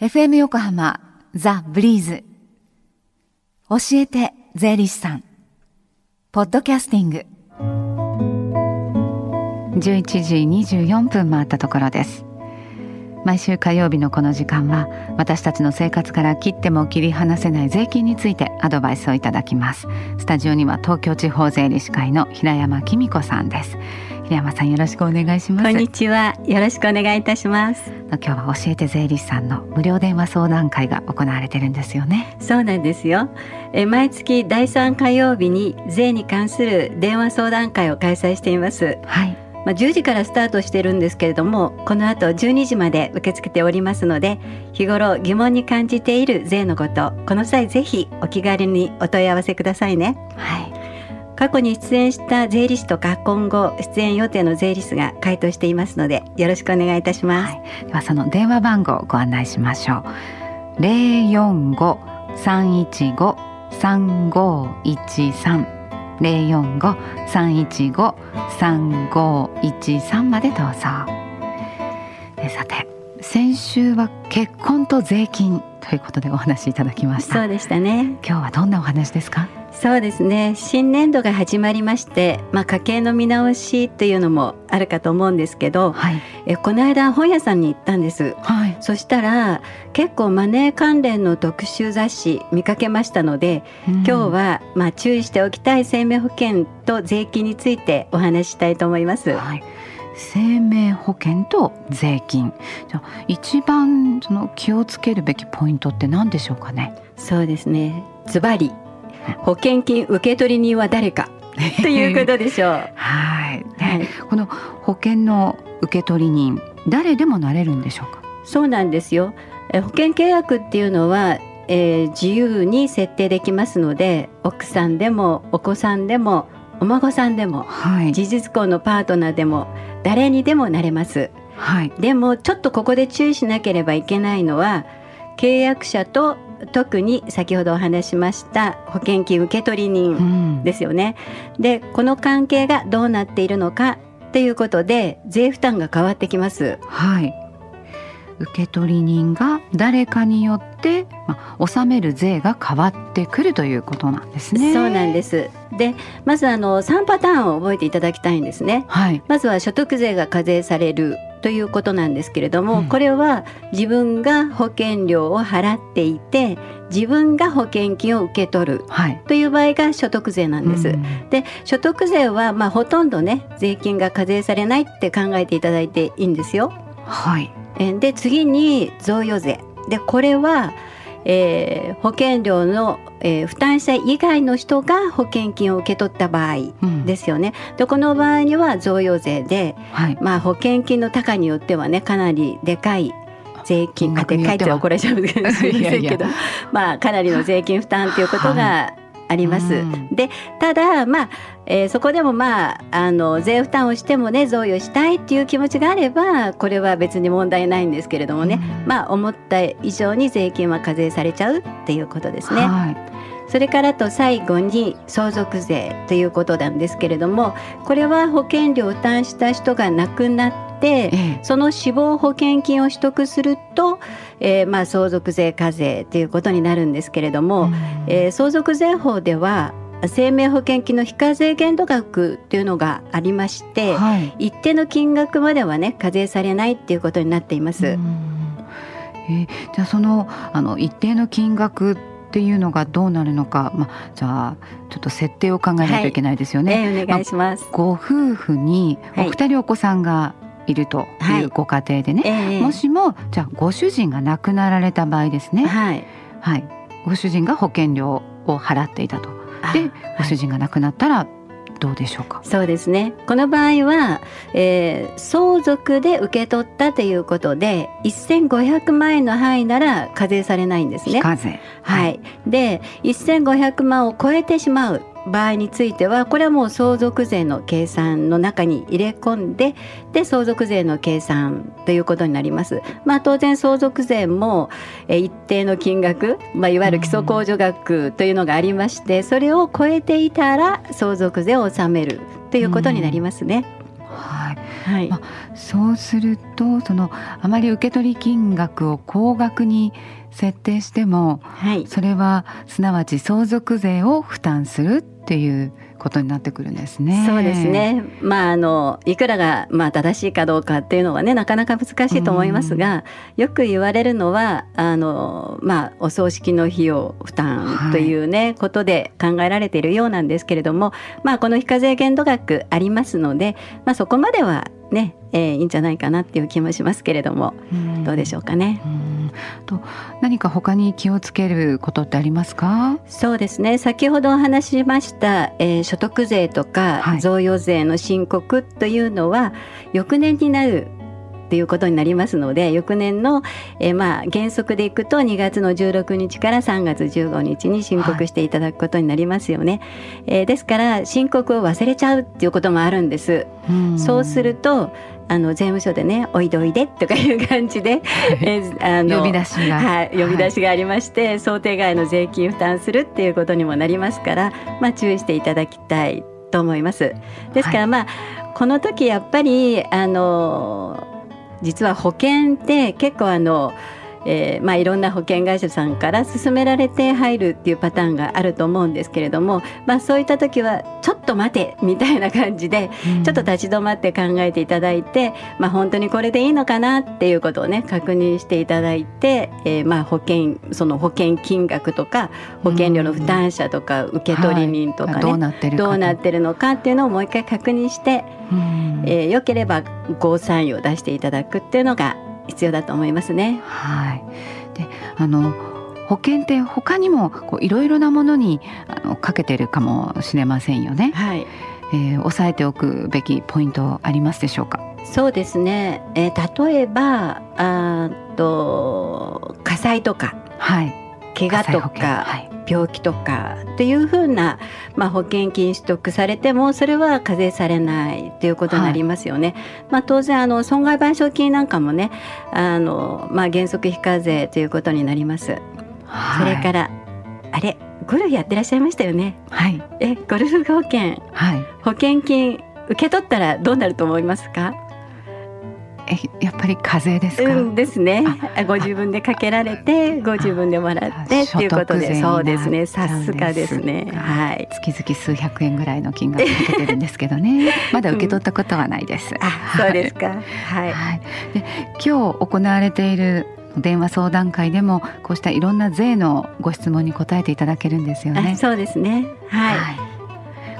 FM 横浜ザ・ブリーズ。教えて税理士さん。ポッドキャスティング。11時24分回ったところです。毎週火曜日のこの時間は私たちの生活から切っても切り離せない税金についてアドバイスをいただきます。スタジオには東京地方税理士会の平山紀美子さんです。平山さんよろしくお願いします。こんにちは。よろしくお願いいたします。今日は教えて税理士さんの無料電話相談会が行われてるんですよね。そうなんですよ。え毎月第3火曜日に税に関する電話相談会を開催しています。はいまあ、10時からスタートしてるんですけれどもこの後12時まで受け付けておりますので日頃疑問に感じている税のことこの際ぜひお気軽にお問い合わせくださいね。はい。過去に出演した税理士とか今後出演予定の税理士が回答していますのでよろしくお願いいたします、はい、ではその電話番号をご案内しましょう。零零四五三一五三五一三までどうぞ。えさて先週は結婚と税金ということでお話しいただきました。そうでしたね今日はどんなお話ですか？そうですね。新年度が始まりまして、まあ、家計の見直しというのもあるかと思うんですけどはい。えこの間本屋さんに行ったんです。はい。そしたら結構マネー関連の特集雑誌見かけましたので、今日はまあ注意しておきたい生命保険と税金についてお話ししたいと思います。はい、生命保険と税金。じゃあ一番その気をつけるべきポイントって何でしょうかね？そうですね。ズバリ保険金受取人は誰か。ということでしょう。はい、はい。ねこの保険の受取人誰でもなれるんでしょうか？そうなんですよ。え保険契約っていうのは、えー自由に設定できますので奥さんでもお子さんでもお孫さんでもはい。事実婚のパートナーでも誰にでもなれます。はい。でもちょっとここで注意しなければいけないのは契約者と特に先ほどお話しました保険金受取う人んですよね。でこの関係がどうなっているのかっていうことで税負担が変わってきます。はい受取人が誰かによって、まあ、納める税が変わってくるということなんですねそうなんです。でまずあの3パターンを覚えていただきたいんですね。はいまずは所得税が課税されるということなんですけれども、うん。これは自分が保険料を払っていて自分が保険金を受け取るはい。という場合が所得税なんです。うん。で所得税はまあほとんどね税金が課税されないって考えていただいていいんですよ。はい。えで次に贈与税。でこれは、えー保険料の、えー負担者以外の人が保険金を受け取った場合うん。ですよね。でこの場合には贈与税で、はい。まあ、保険金の高によってはねかなりでかい税金でかいって怒られちゃうかもしれませんけど。まあかなりの税金負担ということがあります。うんでただまあ、えーそこでもまああの税負担をしてもね贈与したいっていう気持ちがあればこれは別に問題ないんですけれどもね、うんまあ思った以上に税金は課税されちゃうっていうことですね。はいそれからと最後に相続税ということなんですけれどもこれは保険料を負担した人が亡くなってええ。その死亡保険金を取得すると、えーまあ、相続税課税ということになるんですけれども、うん。えー相続税法では生命保険金の非課税限度額というのがありまして、はい。一定の金額まではね課税されないっていうことになっています。うん。えーじゃあそのあの一定の金額っていうのがどうなるのか、まあ、じゃあちょっと設定を考えないといけないですよね。えーお願いします。ご夫婦におはい。二人お子さんがいるとはいいうご家庭でね、えーもしもじゃあご主人が亡くなられた場合ですね、はい。はい、ご主人が保険料を払っていたと。でご主人が亡くなったらどうでしょうか、そうですね。この場合は、えー相続で受け取ったということで1500万円の範囲なら課税されないんですね。非課税。はい、で1500万を超えてしまう場合についてはこれはもう相続税の計算の中に入れ込んでで相続税の計算ということになります。まあ、当然相続税もえー一定の金額、まあ、いわゆる基礎控除額というのがありましてそれを超えていたら相続税を納めるということになりますね。はいはい、まそうするとそのあまり受け取り金額を高額に設定してもはい、それはすなわち相続税を負担するっていうことになってくるんですね。そうです。ね。まああのいくらがまあ正しいかどうかっていうのはねなかなか難しいと思いますが、よく言われるのはあのまあお葬式の費用負担というね、ことで考えられているようなんですけれども、まあこの非課税限度額ありますので、まあそこまではね、えーいいんじゃないかなっていう気もしますけれども、どうでしょうかね。うん。と何か他に気をつけることってありますか？そうですね。先ほどお話ししました、えー所得税とかはい。贈与税の申告というのは翌年になるっていうことになりますので翌年の、えーまあ原則でいくと2月の16日から3月15日に申告していただくことになりますよね、えーですから申告を忘れちゃうっていうこともあるんです、ん。そうするとあの税務署でね「おいでおいで」とかいう感じで、えーあの呼び出しが、はい、呼び出しがありまして、想定外の税金負担するっていうことにもなりますから、まあ、注意していただきたいと思います。ですから、はい。まあこの時やっぱりあの実は保険って結構あのえーまあ、いろんな保険会社さんから勧められて入るっていうパターンがあると思うんですけれども、まあ、そういった時はちょっと待てみたいな感じでうん。ちょっと立ち止まって考えていただいて、まあ、本当にこれでいいのかなっていうことをね確認していただいて、えーまあ保険その保険金額とか保険料の負担者とか受取人とかね、どうなってるどうなってるのかっていうのをもう一回確認して、うん。えーよければゴーサインを出していただくっていうのが必要だと思いますね。はい。で、あの保険って他にもこういろいろなものにあのかけてるかもしれませんよね。はいえー、押さえておくべきポイントありますでしょうか？そうですね、えー例えばあーと火災とかはい。怪我とか、はい。病気とかっていうふうな、まあ、保険金取得されてもそれは課税されないということになりますよね。まあ、当然あの損害賠償金なんかもねあの、まあ、原則非課税ということになります。それから、あれゴルフやってらっしゃいましたよね。はい。えゴルフ保険はい。保険金受け取ったらどうなると思いますか？え、やっぱり課税ですか？うんですね。ご自分でかけられて、ご自分でもらってっていうことで、そうですね。さすがですね。はい。月々数百円ぐらいの金額かけてるんですけどね。まだ受け取ったことはないです。あ、そうですか。はい。はい、で今日行われている電話相談会でもこうしたいろんな税のご質問に答えていただけるんですよね。あそうですね。はい。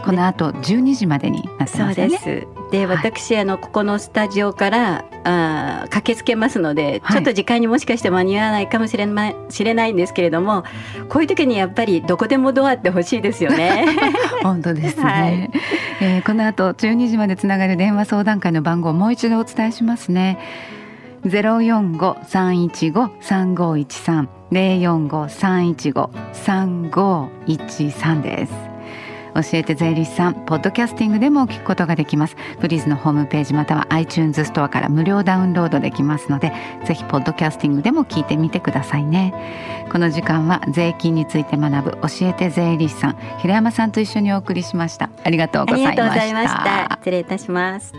この後12時までになってそうますよね。です。で、はい。私あのここのスタジオからあー駆けつけますので、はい。ちょっと時間にもしかして間に合わないかもしれない知れないんですけれども、こういう時にやっぱりどこでもドアって欲しいですよね。本当ですね、はい。えーこの後12時までつながる電話相談会の番号をもう一度お伝えしますね。045-315-3513 045-315-3513です教えて税理士さんポッドキャスティングでも聞くことができますフリーズのホームページまたは iTunes ストアから無料ダウンロードできますのでぜひポッドキャスティングでも聞いてみてくださいねこの時間は税金について学ぶ教えて税理士さん平山さんと一緒にお送りしましたありがとうあございました。失礼いたします。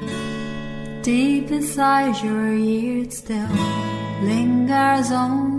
Deep inside your ears still lingers on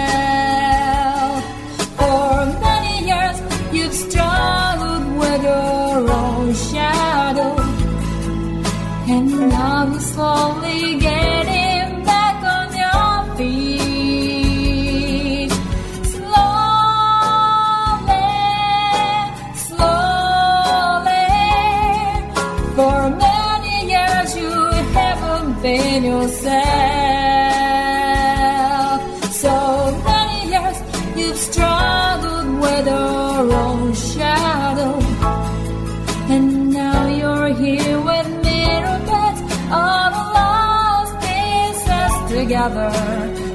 Together.